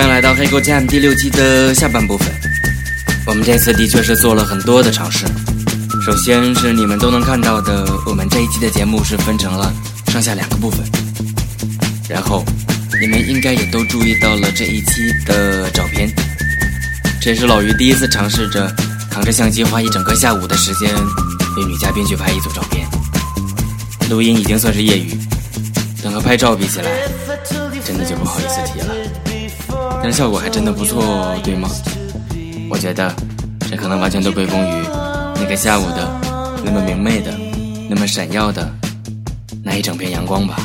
欢迎来到黑狗酱第六季的下半部分。我们这次的确是做了很多的尝试。首先是你们都能看到的，我们这一期的节目是分成了上下两个部分。然后，你们应该也都注意到了这一期的照片。这是老于第一次尝试着扛着相机花一整个下午的时间为女嘉宾去拍一组照片。录音已经算是业余，等和拍照比起来，真的就不好意思提了。但是效果还真的不错，对吗？我觉得这可能完全都归功于那个下午的那么明媚的、那么闪耀的那一整片阳光吧。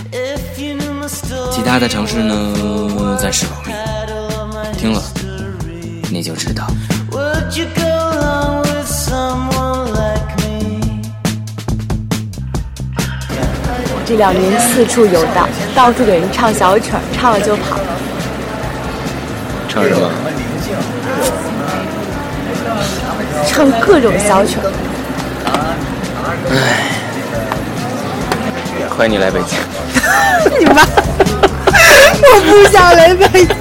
其他的城市呢，暂时保密。听了你就知道。这两年四处游荡，到处给人唱小曲儿，唱了就跑。唱什么？唱各种小曲儿。唉，欢迎你来北京。你妈！我不想来北京。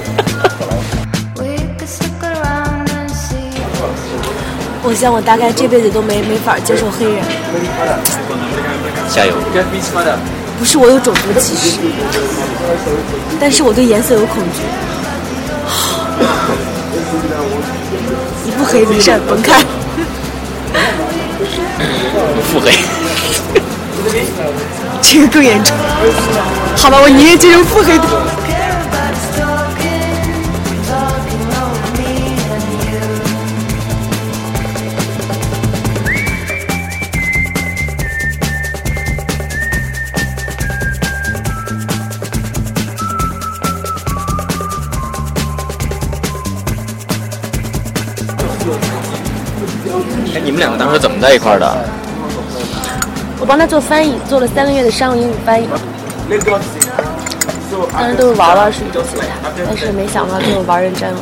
我想我大概这辈子都没没法接受黑人。加油！不是我有种族歧视，但是我对颜色有恐惧。一不黑没事，甭开。腹黑。这个更严重。好吧，我宁愿接受腹黑的。们两个当时怎么在一块儿的？我帮他做翻译，做了三个月的商务英语翻译。当时都是玩玩，属于这些，但是没想到最后玩认真了。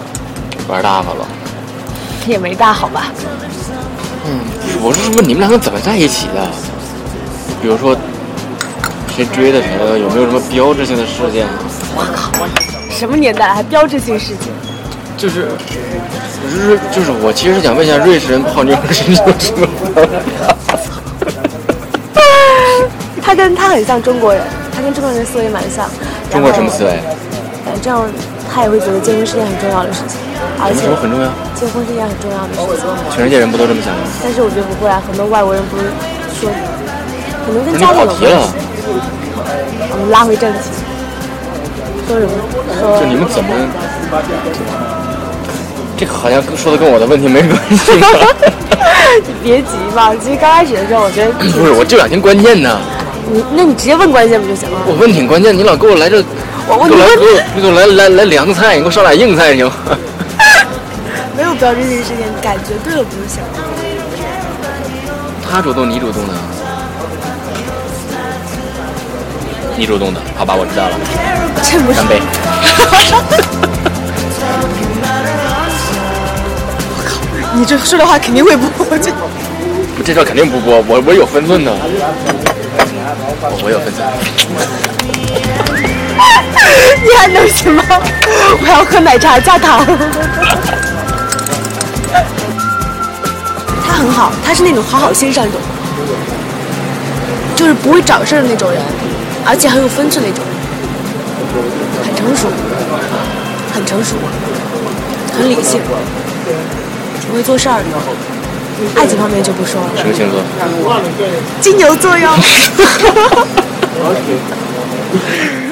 玩大发了。也没大好吧？嗯，我是问你们两个怎么在一起的？比如说，谁追的谁？有没有什么标志性的事件？我靠，什么年代还标志性事件？就是，就是就是，我其实是想问一下，瑞士人泡妞是有什么？他跟他很像中国人，他跟中国人思维蛮像。中国什么思维？反正他也会觉得结婚是件很重要的事情，而且很重要。结婚是一件很重要的事情。全世界人不都这么想吗？但是我觉得不会啊，很多外国人不是说，可能跟家里有关系。我们拉回正题，说什么？说就你们怎么？这个好像说的跟我的问题没关系。你 别急嘛，其实刚开始的时候，我觉得 不是，我就想听关键呢。你那你直接问关键不就行了？我问挺关键，你老给我来这，我我给我来给我给我来来来凉菜，你给我上俩硬菜行吗？没有标志性事件，感觉对了不就行？他主动，你主动的？你主动的，好吧，我知道了。这不是干杯！你这说的话肯定会播，我这不，这招肯定不播，我我有分寸的，我有分寸。你还能行吗？我要喝奶茶加糖。他很好，他是那种好好先生那种，就是不会找事儿的那种人，而且很有分寸那种，很成熟，很成熟，很理性，挺会做事儿的。爱情方面就不说了。什么星座？金牛座哟。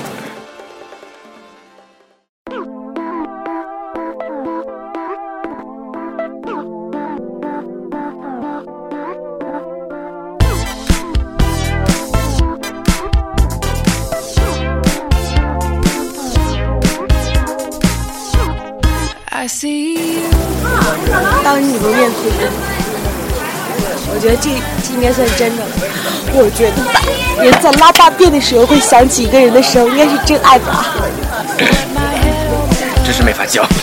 当你不面对，我觉得这这应该算真的了。我觉得吧，人在拉大便的时候会想起一个人的时候，应该是真爱吧。真是没法教。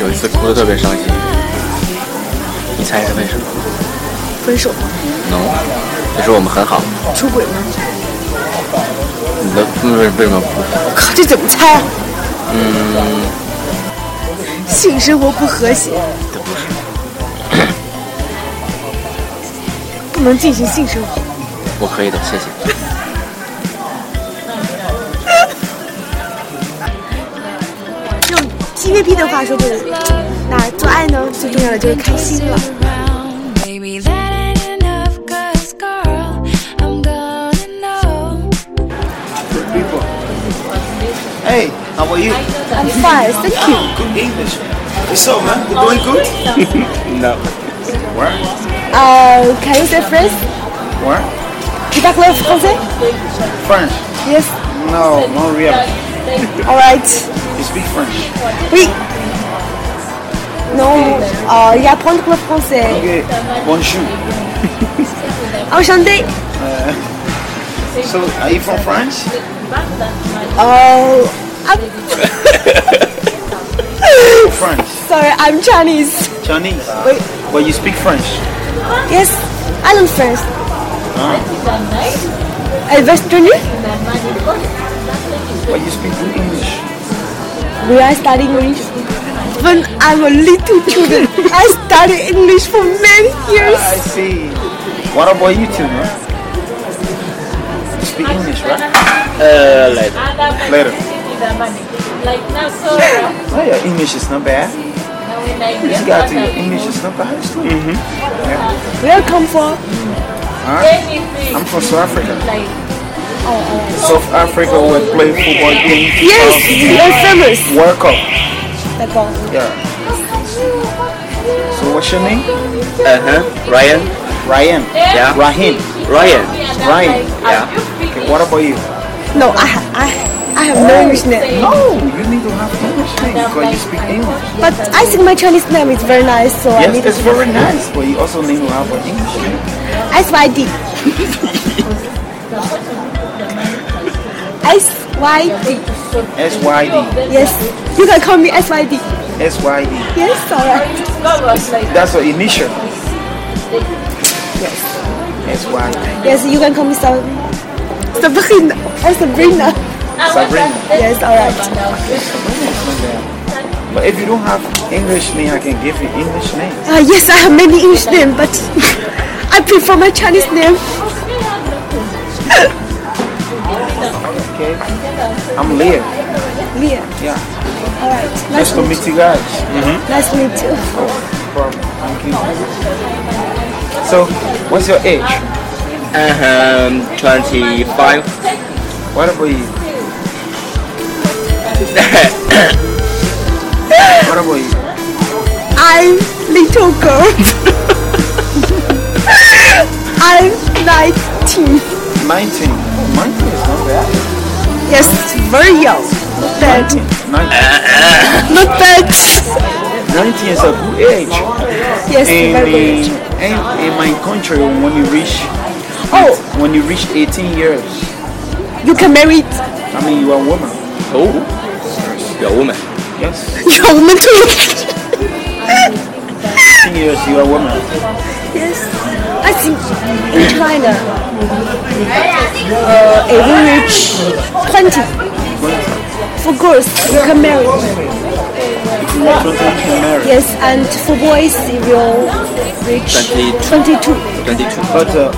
有一次哭得特别伤心，你猜是为什么分手吗？？No，那时候我们很好，出轨吗？你的为为什么哭？我靠，这怎么猜啊？嗯，性生活不和谐，不能进行性生活。我可以的，谢谢。用 TVB 的话说就是，那做爱呢，最重要的就是开心了。Baby, that ain't enough, cause girl, I'm gonna know. people. Hey, how are you? I'm fine, thank you. Good English. What's up, man? you're doing good? no. Where? Uh, can you say French? Where? Tu parles français? French. Yes. No, not really. Alright. You speak French. Oui. Non, euh, il y a apprendre le français. Okay. Bonjour. Enchanté. So, are you from France? Uh, I'm France. sorry, I'm Chinese. Chinese. Wait. But you speak French. Yes, I learn French. Ah. Eh, Et Western? But you speak good English. We are studying English. When I'm a little children, I study English for many years. Ah, I see. What about you two, man? You speak English, right? Uh, later. Later. Like now, so uh, Oh, your English is not bad. You got to, your English is not bad. Mm-hmm. Yeah. Where come from? Huh? anything I'm from South Africa. like South Africa will play football game. Yes, you're famous. World Cup. Yeah. So what's your name? Uh huh. Ryan. Ryan. Yeah. Rahim. Ryan. Ryan. Yeah. Okay, what about you? No, I, I, I have no English name. No, you need to have English name because you speak English. But I think my Chinese name is very nice, so I Yes, need it's very nice, but you also need to have an English name. SYD. SYD. SYD. Yes, you can call me SYD. SYD. Yes, alright. That's your initial. Yes. SYD. Yes, you can call me Sab- Sabrina. Sabrina. Sabrina. Yes, alright. But if you don't have English name, I can give you English name. Uh, yes, I have many English names, but I prefer my Chinese name. Okay. I'm Leah. Leah. Yeah. Alright. Nice Nice to to meet you guys. Nice to meet you. problem. Thank you. So, what's your age? Um, 25. What about you? What about you? I'm little girl. I'm 19. 19. 19 is not bad. Yes, very young. Not bad. 19, Not bad. 19 is a good age. Yes, And very in, good. in, in my country, when you reach Oh, when you reach 18 years, you can marry. I mean you are a woman. Oh. You're a woman. Yes. You're a woman too. 18 years you are a woman. Yes. I think in China, uh, if you reach 20, for girls, you can marry. 20. Yes, and for boys, if you will reach 22. 22. 22. But uh,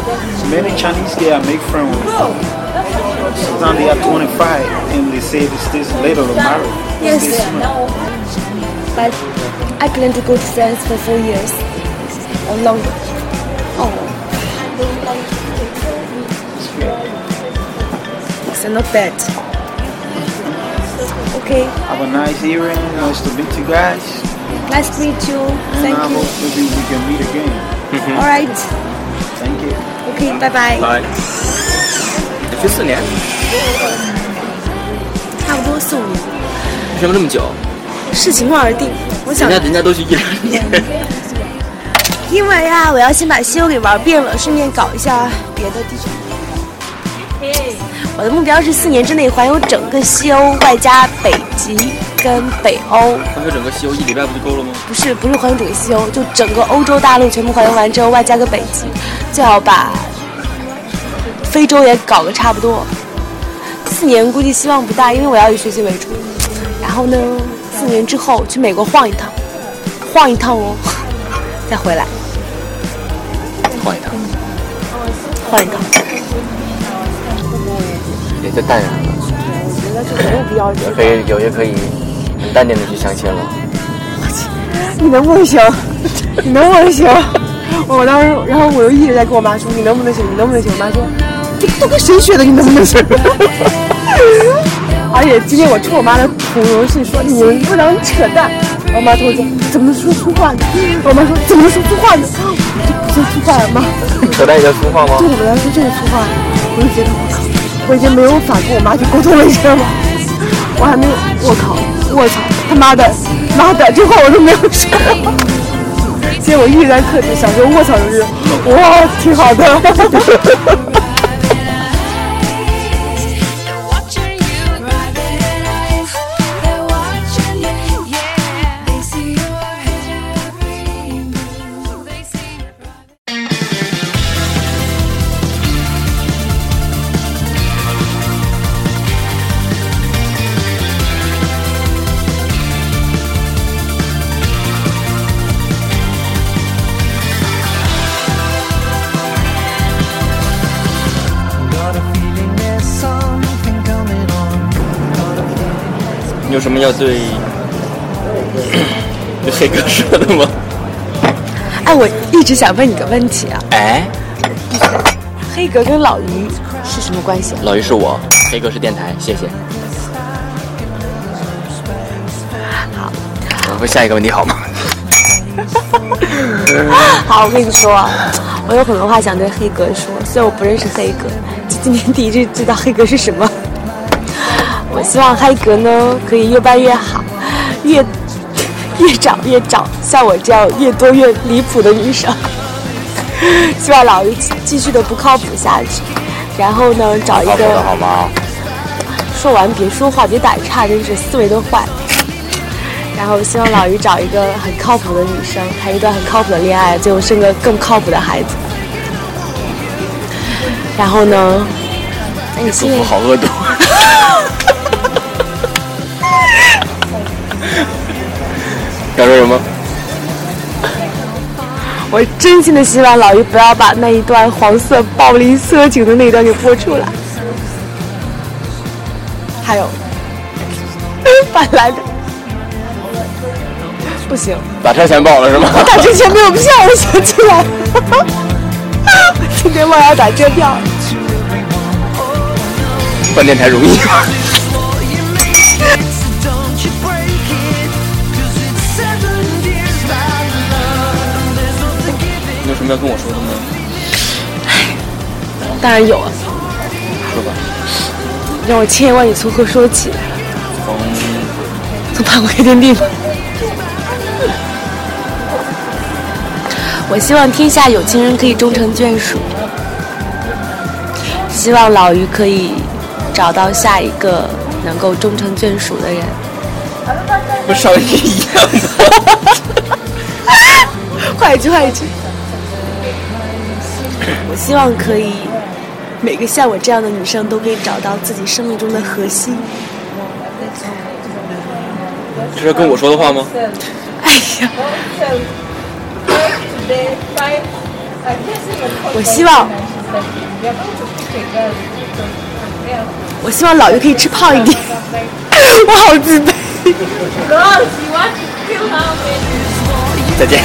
many Chinese girls make friends with Sometimes they are 25 and they say this is later to marry. Yes. Stay smart. But I plan to go to France for four years or longer. Oh. So not bad. Okay, Have a nice evening. Nice to meet you guys. nice to meet you. And Thank I you. hope maybe we can meet again. Alright. Thank you. Okay, Bye-bye. bye. 哎，去四年，差不多四五年，为什么这么久？视情况而定。我想人家人家都去一两年。因为啊，我要先把西游给玩遍了，顺便搞一下别的地方。我的目标是四年之内环游整个西欧，外加北极跟北欧。环游整个西欧一礼拜不就够了吗？不是不是环游整个西欧，就整个欧洲大陆全部环游完之后，外加个北极，最好把非洲也搞个差不多。四年估计希望不大，因为我要以学习为主。然后呢，四年之后去美国晃一趟，晃一趟哦，再回来换一趟，晃一趟。也就淡然了，觉得就没有必要这可以有也可以很淡定的去相亲了。你能不能行？你能不能行？我当时，然后我又一直在跟我妈说，你能不能行？你能不能行？我妈说，这都跟谁学的？你能不能行？而且今天我冲我妈的同游戏说你们不能扯淡。我妈跟我讲怎么说粗话呢？我妈说怎么说粗话呢？我就不说粗话吗？扯淡叫粗话吗对？我来说这是粗话，我就觉得我靠，我已经没有法跟我妈去沟通了，你知道吗？我还没有，我靠，我操，他妈的，妈的，这话我都没有说。结果我一直在克制，小时候卧槽就是，哇，挺好的。要对对黑哥说的吗？哎，我一直想问你个问题啊，哎，黑哥跟老于是什么关系啊？老于是我，黑哥是电台，谢谢。好，我们下一个问题好吗？好，我跟你说，我有很多话想对黑哥说，虽然我不认识黑哥，今天第一次知道黑哥是什么。我希望嗨格呢可以越办越好，越越找越找像我这样越多越离谱的女生。希望老于继续的不靠谱下去，然后呢找一个好吗？说完别说话，别打岔，真是思维都坏。然后希望老于找一个很靠谱的女生，谈一段很靠谱的恋爱，最后生个更靠谱的孩子。然后呢？哎，你祝现在福好恶毒。想说什么？我真心的希望老于不要把那一段黄色暴力色情的那一段给播出来。还有，本来的不行，打车钱报了是吗？打车钱没有票，我想起来了，今天忘了打车票。换电台容易。什么要跟我说的吗？当然有啊，说吧。让我千言万语从何说起？从从叛国开天地吗？我希望天下有情人可以终成眷属，希望老于可以找到下一个能够终成眷属的人。不上一一样吗？换一句，换一句。我希望可以，每个像我这样的女生都可以找到自己生命中的核心。这是跟我说的话吗？哎呀，我希望，我希望老于可以吃胖一点。我好自卑。再见。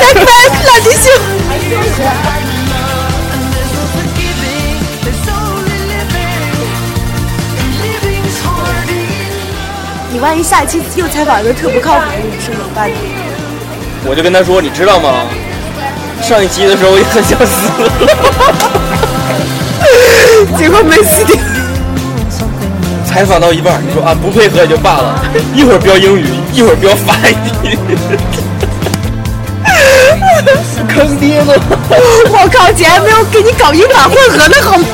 拜拜，老弟兄。There's no forgiving, there's only living. And living's hard enough. 你万一下一期又采访一个特不靠谱的女生怎么办呢？我就跟他说，你知道吗？上一期的时候我也很想死，结果没死掉。采访到一半，你说啊不配合也就罢了，一会儿标英语，一会儿标法语，坑爹呢！我靠，姐还没有给你搞英法混合呢，好吗？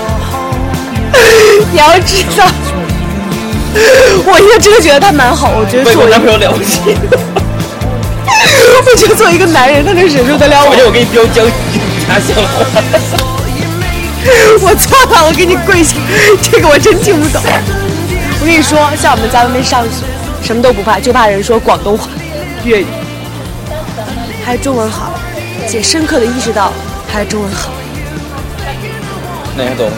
你要知道，我现在真的觉得他蛮好，我觉得我男朋友了不起，我觉得作为一个男人，他能忍受得了我我。给你标江家乡话，我错了，我给你跪下，这个我真听不懂。我跟你说，像我们在外面上学，什么都不怕，就怕人说广东话、粤语，还是中文好，且深刻的意识到还是中文好。那你还走吗？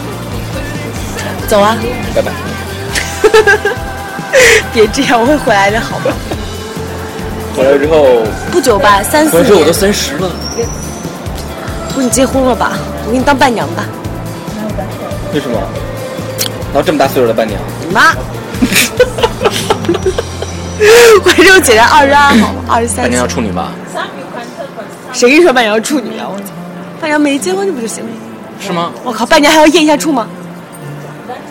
走啊，拜拜。别这样，我会回来的，好吗？回来之后，不久吧，三四回来之后我都，三十了，不，你结婚了吧？我给你当伴娘吧，为什么？然后这么大岁数的伴娘，你妈。我这我姐姐二十二好吗？二十三伴娘要处女吧？谁跟你说伴娘要处女啊？我操，伴娘没结婚就不就行了？是吗？我靠，伴娘还要验一下处吗？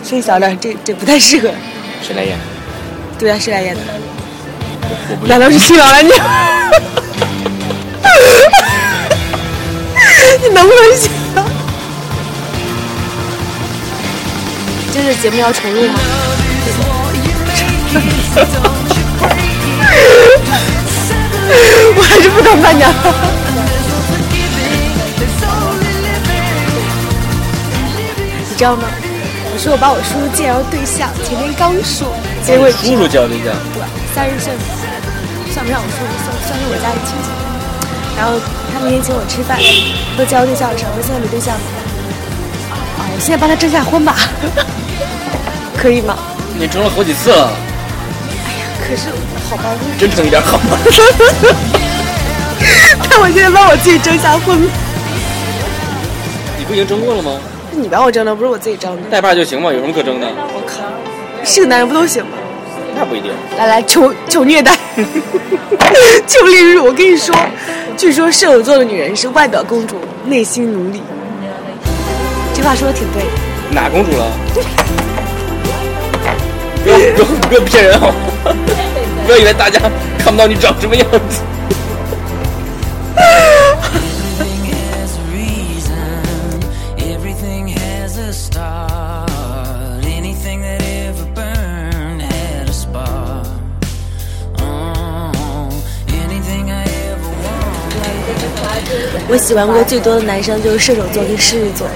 声音小点，这这不太适合。谁来演？对啊，谁来验的？难道是新郎来娘？你能不能行？这是节目要重录吗？我还是不当伴娘。你知道吗？我说我把我叔叔介绍对象，前天刚说，结果叔叔交对象，对，三十岁，算不上我叔叔，算算是我家里亲戚。然后他那天请我吃饭，说交对象的事儿，我说现在没对象呢。啊，我现在帮他征下婚吧，可以吗？你征了好几次了，哎呀可是好吧，真诚一点好吗？但我现在帮我自己征下婚。你不已经征过了吗？是你帮我征的，不是我自己征的。带把就行嘛，有什么可争的？我靠，是个男人不都行吗？那不一定。来来，求求虐待，求凌辱！我跟你说，据说射手座的女人是外表公主，内心奴隶。这话说的挺对的。哪公主了？不要不要不要骗人好吗？不要以为大家看不到你长什么样子。Everything has a reason. Everything has a start. Anything that ever burned had a spark. Oh, anything I ever wanted. 我喜欢过最多的男生就是射手座跟狮子座。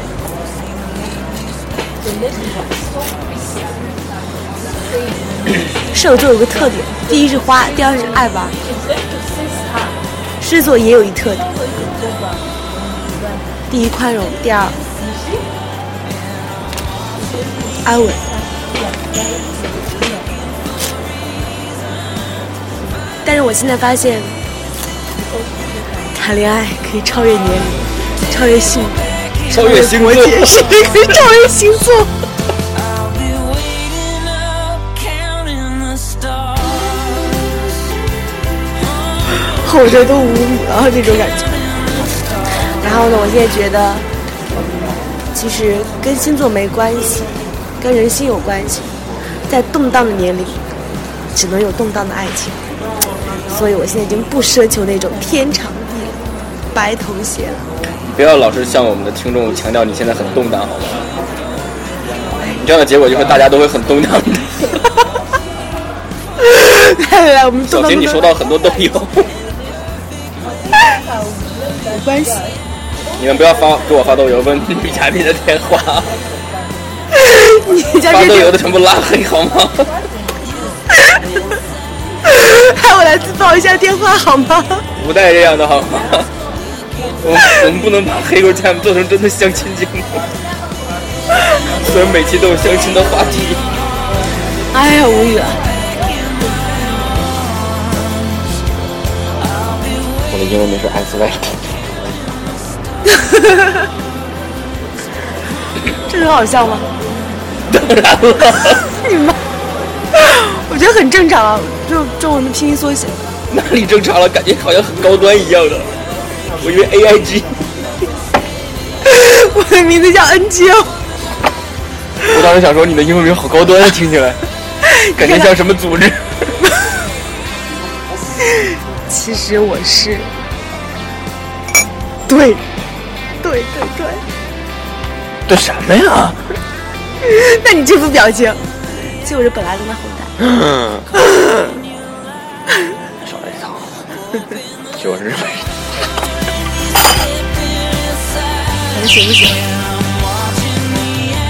射手座有个特点，第一是花，第二是爱玩。狮子座也有一特点，第一宽容，第二安稳。但是我现在发现，谈恋爱可以超越年龄，超越性别，超越星座国界，甚至可以超越星座。I'll be waiting up, counting the stars. 我这都无语了这种感觉。然后呢，我现在觉得，其实跟星座没关系，跟人心有关系。在动荡的年龄，只能有动荡的爱情。所以我现在已经不奢求那种天长地久、白头偕老。不要老是向我们的听众强调你现在很动荡，好吗？你这样的结果就是大家都会很动荡的。来来来，我们小心你收到很多豆油，没关系。你们不要发给我发豆油问女嘉宾的电话，你发，豆油的全部拉黑好吗？派我来自报一下电话好吗？不带这样的好吗？我 们我们不能把黑狗 time 做成真的相亲节目，虽然每期都有相亲的话题。哎呀，无语了。我的英文名是 S Y，这很好笑吗？当然了，你妈！我觉得很正常啊，就中文的拼音缩写。哪里正常了？感觉好像很高端一样的。我以为 A I G，我的名字叫 NGO，我当时想说你的英文名好高端啊，听起来。感觉像什么组织。其实我是，对，对对对。对什么呀？那你这副表情，其实我是本来的那混蛋。少来一套，就是 and i'm watching the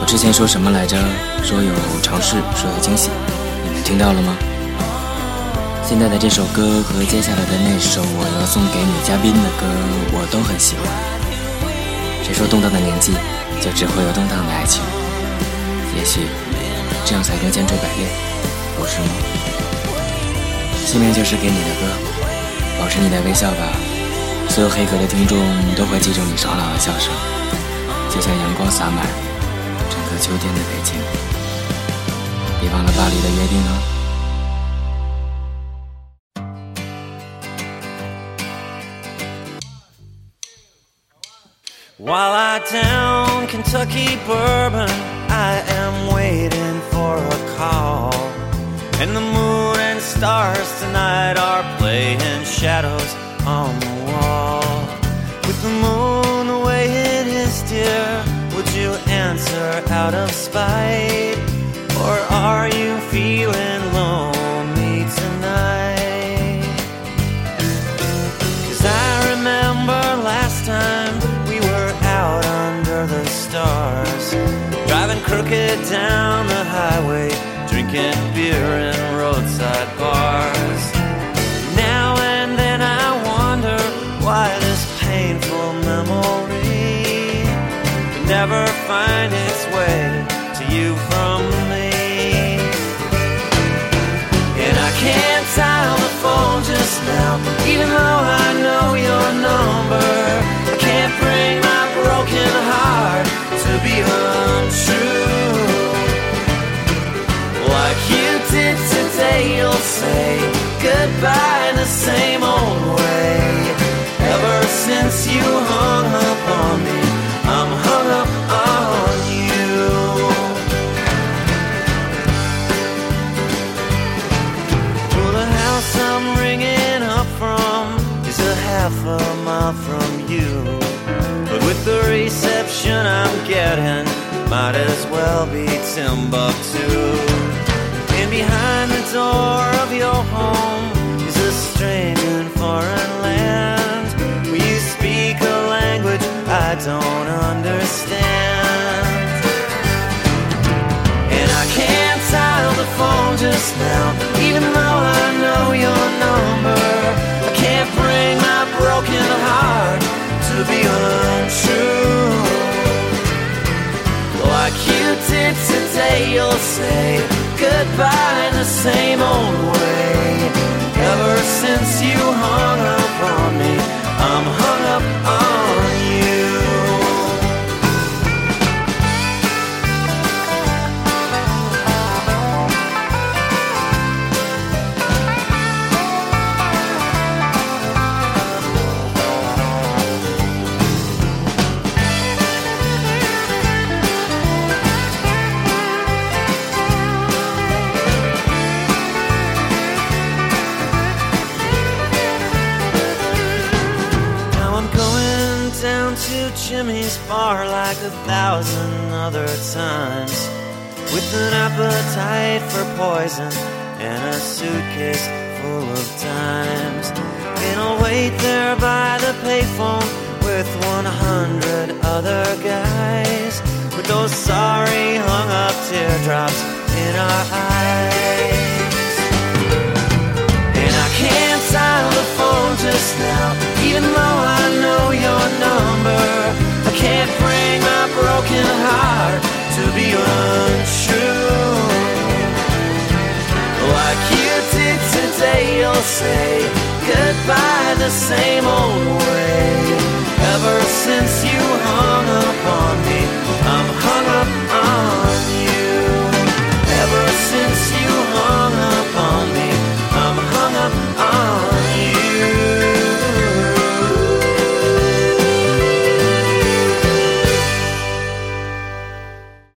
我之前说什么来着？说有尝试说有惊喜。你们听到了吗？现在的这首歌和接下来的那首我要送给女嘉宾的歌，我都很喜欢。谁说动荡的年纪就只会有动荡的爱情？也许这样才能千锤百炼，不是吗？下面就是给你的歌，保持你的微笑吧。所有黑格的听众都会记住你爽朗的笑声，就像阳光洒满整个秋天的北京。别忘了巴黎的约定哦。While I down Kentucky bourbon, I am waiting for a call. And the moon and stars tonight are playing shadows on the wall. With the moon the way it is, dear, would you answer out of spite? Or are you feeling down the highway, drinking beer in roadside bars. Now and then I wonder why this painful memory can never find its way to you from me. And I can't dial the phone just now, even though I know your number. I can't bring my broken heart to be untrue. Today, you'll say goodbye the same old way. Ever since you hung up on me, I'm hung up on you. Well, the house I'm ringing up from is a half a mile from you. But with the reception I'm getting, might as well be Timbuktu. Behind the door of your home is a strange and foreign land where you speak a language I don't understand. And I can't dial the phone just now, even though I know your number. I can't bring my broken heart to be untrue. Like you did today, you'll say goodbye in the same old way. Ever since you hung up on me, I'm hung up on you. Sorry hung up teardrops in our eyes. And I can't dial the phone just now, even though I know your number. I can't bring my broken heart to be untrue. Like you did today, you'll say goodbye the same old way.